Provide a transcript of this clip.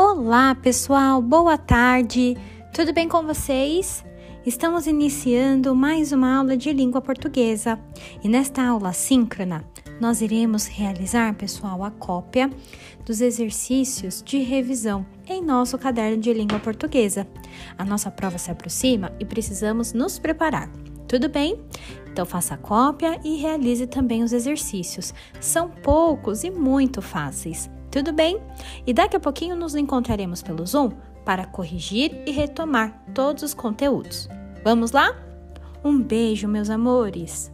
Olá, pessoal, boa tarde. Tudo bem com vocês? Estamos iniciando mais uma aula de língua portuguesa e nesta aula síncrona nós iremos realizar, pessoal, a cópia dos exercícios de revisão em nosso caderno de língua portuguesa. A nossa prova se aproxima e precisamos nos preparar. Tudo bem? Então faça a cópia e realize também os exercícios. São poucos e muito fáceis. Tudo bem? E daqui a pouquinho nos encontraremos pelo Zoom para corrigir e retomar todos os conteúdos. Vamos lá? Um beijo, meus amores!